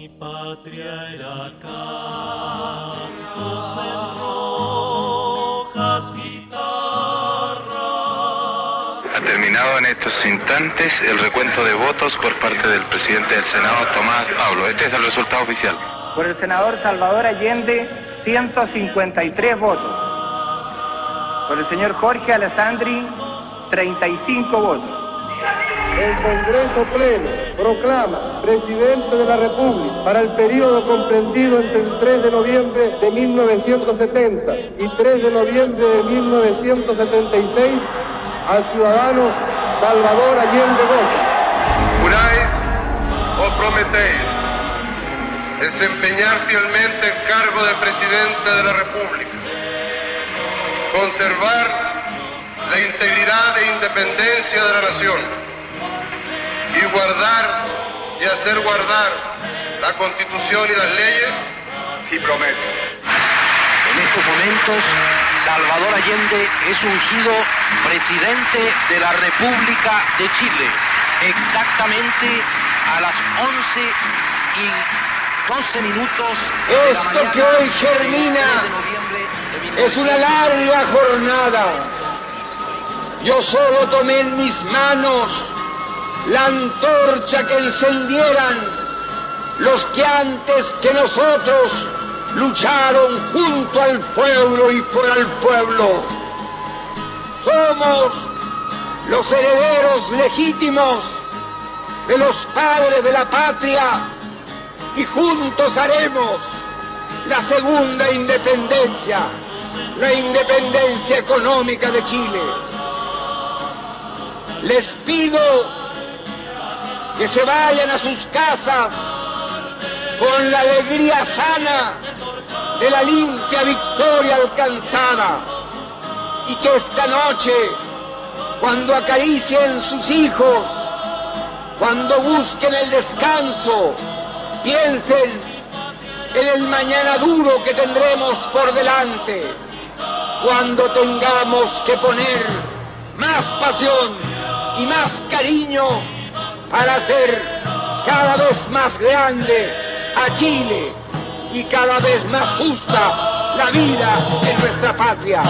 Mi patria era cantos en rojas guitarras. Ha terminado en estos instantes el recuento de votos por parte del presidente del Senado, Tomás Pablo. Este es el resultado oficial. Por el senador Salvador Allende, 153 votos. Por el señor Jorge Alessandri, 35 votos. El Congreso Pleno proclama presidente de la República para el periodo comprendido entre el 3 de noviembre de 1970 y 3 de noviembre de 1976 al ciudadano Salvador Allende Gómez. ¿Juráis o prometéis desempeñar fielmente el cargo de presidente de la República, conservar la integridad e independencia de la nación, y guardar y hacer guardar la Constitución y las leyes, sí prometo. En estos momentos, Salvador Allende es ungido presidente de la República de Chile, exactamente a las 11 y 12 minutos de la Esto que hoy germina es una larga jornada. Yo solo tomé en mis manos la antorcha que encendieran los que antes que nosotros lucharon junto al pueblo y por el pueblo. Somos los herederos legítimos de los padres de la patria y juntos haremos la segunda independencia, la independencia económica de Chile. Les pido que se vayan a sus casas con la alegría sana de la limpia victoria alcanzada. Y que esta noche, cuando acaricien sus hijos, cuando busquen el descanso, piensen en el mañana duro que tendremos por delante, cuando tengamos que poner más pasión y más cariño para hacer cada vez más grande a Chile y cada vez más justa la vida en nuestra patria.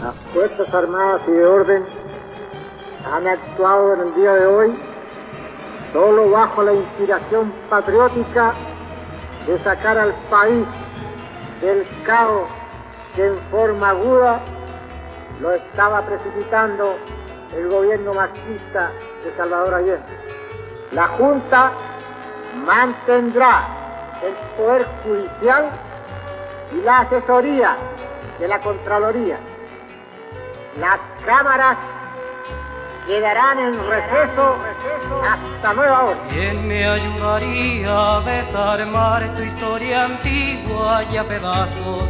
Las Fuerzas Armadas y de Orden han actuado en el día de hoy solo bajo la inspiración patriótica de sacar al país del caos que en forma aguda lo estaba precipitando el gobierno marxista de Salvador Allende. La Junta mantendrá el poder judicial y la asesoría de la Contraloría. Las cámaras quedarán en receso hasta nueva hora. ¿Quién me ayudaría a desarmar tu historia antigua y a pedazos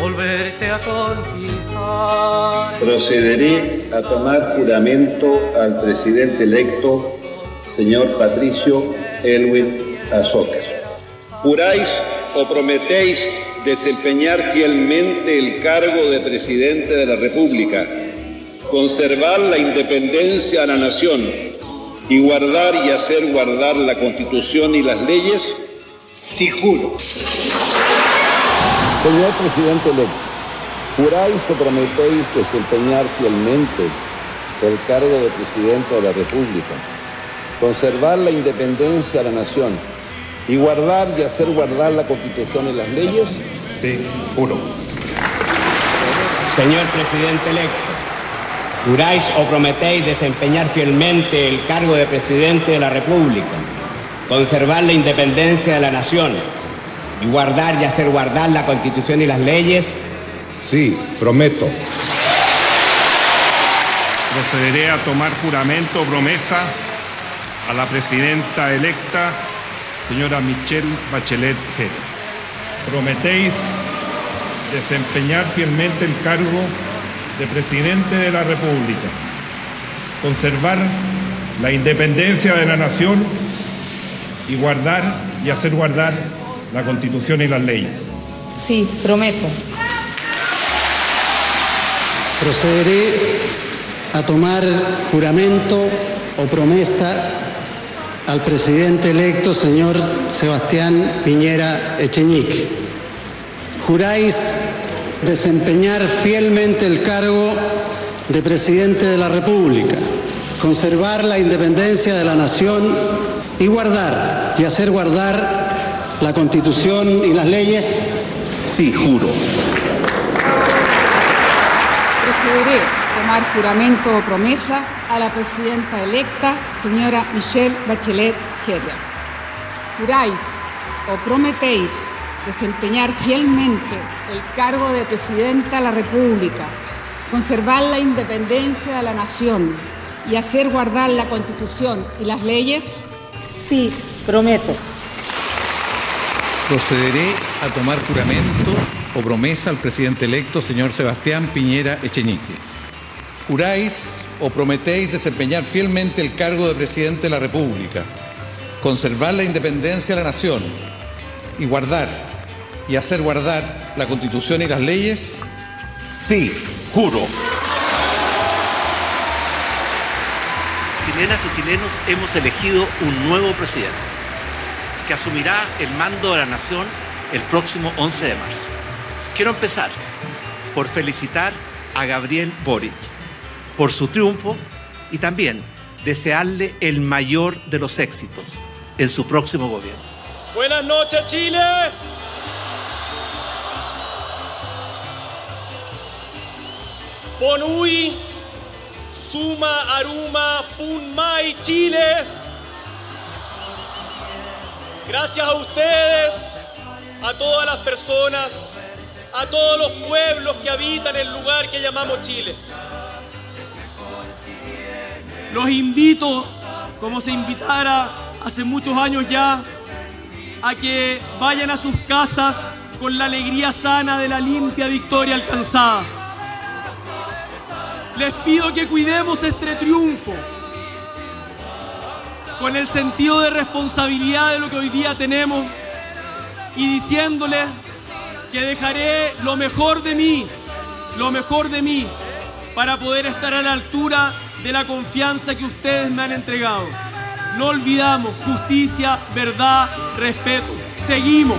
volverte a conquistar? Procederé a tomar juramento al presidente electo, señor Patricio Elwin Azoka. ¿Juráis o prometéis desempeñar fielmente el cargo de presidente de la República, conservar la independencia de la nación y guardar y hacer guardar la Constitución y las leyes? Sí, juro. Señor presidente electo, ¿juráis o prometéis desempeñar fielmente el cargo de presidente de la República, conservar la independencia de la nación y guardar y hacer guardar la Constitución y las leyes? Sí, juro. Señor presidente electo, ¿juráis o prometéis desempeñar fielmente el cargo de presidente de la República, conservar la independencia de la nación y guardar y hacer guardar la Constitución y las leyes? Sí, prometo. Procederé a tomar juramento o promesa a la presidenta electa, señora Michelle Bachelet. ¿Prometéis desempeñar fielmente el cargo de presidente de la República, conservar la independencia de la nación y guardar y hacer guardar la Constitución y las leyes? Sí, prometo. Procederé a tomar juramento o promesa al presidente electo, señor Sebastián Piñera Echeñique. Juráis desempeñar fielmente el cargo de presidente de la República, conservar la independencia de la nación y guardar y hacer guardar la Constitución y las leyes. Sí, juro. Procederé a tomar juramento o promesa a la presidenta electa, señora Michelle Bachelet Geria. Juráis o prometéis desempeñar fielmente el cargo de presidenta de la República, conservar la independencia de la nación y hacer guardar la Constitución y las leyes? Sí, prometo. Procederé a tomar juramento o promesa al presidente electo, señor Sebastián Piñera Echeñique. Juráis o prometéis desempeñar fielmente el cargo de presidente de la República, conservar la independencia de la nación y guardar y hacer guardar la Constitución y las leyes? Sí, juro. Chilenas y chilenos hemos elegido un nuevo presidente que asumirá el mando de la nación el próximo 11 de marzo. Quiero empezar por felicitar a Gabriel Boric por su triunfo y también desearle el mayor de los éxitos en su próximo gobierno. Buenas noches Chile. Ponui, Suma, Aruma, Punmai, Chile. Gracias a ustedes, a todas las personas, a todos los pueblos que habitan el lugar que llamamos Chile. Los invito, como se invitara hace muchos años ya, a que vayan a sus casas con la alegría sana de la limpia victoria alcanzada. Les pido que cuidemos este triunfo con el sentido de responsabilidad de lo que hoy día tenemos y diciéndoles que dejaré lo mejor de mí, lo mejor de mí, para poder estar a la altura de la confianza que ustedes me han entregado. No olvidamos justicia, verdad, respeto. Seguimos.